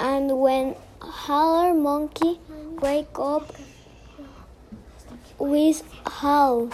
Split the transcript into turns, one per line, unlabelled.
And when Howler Monkey wake up with howl.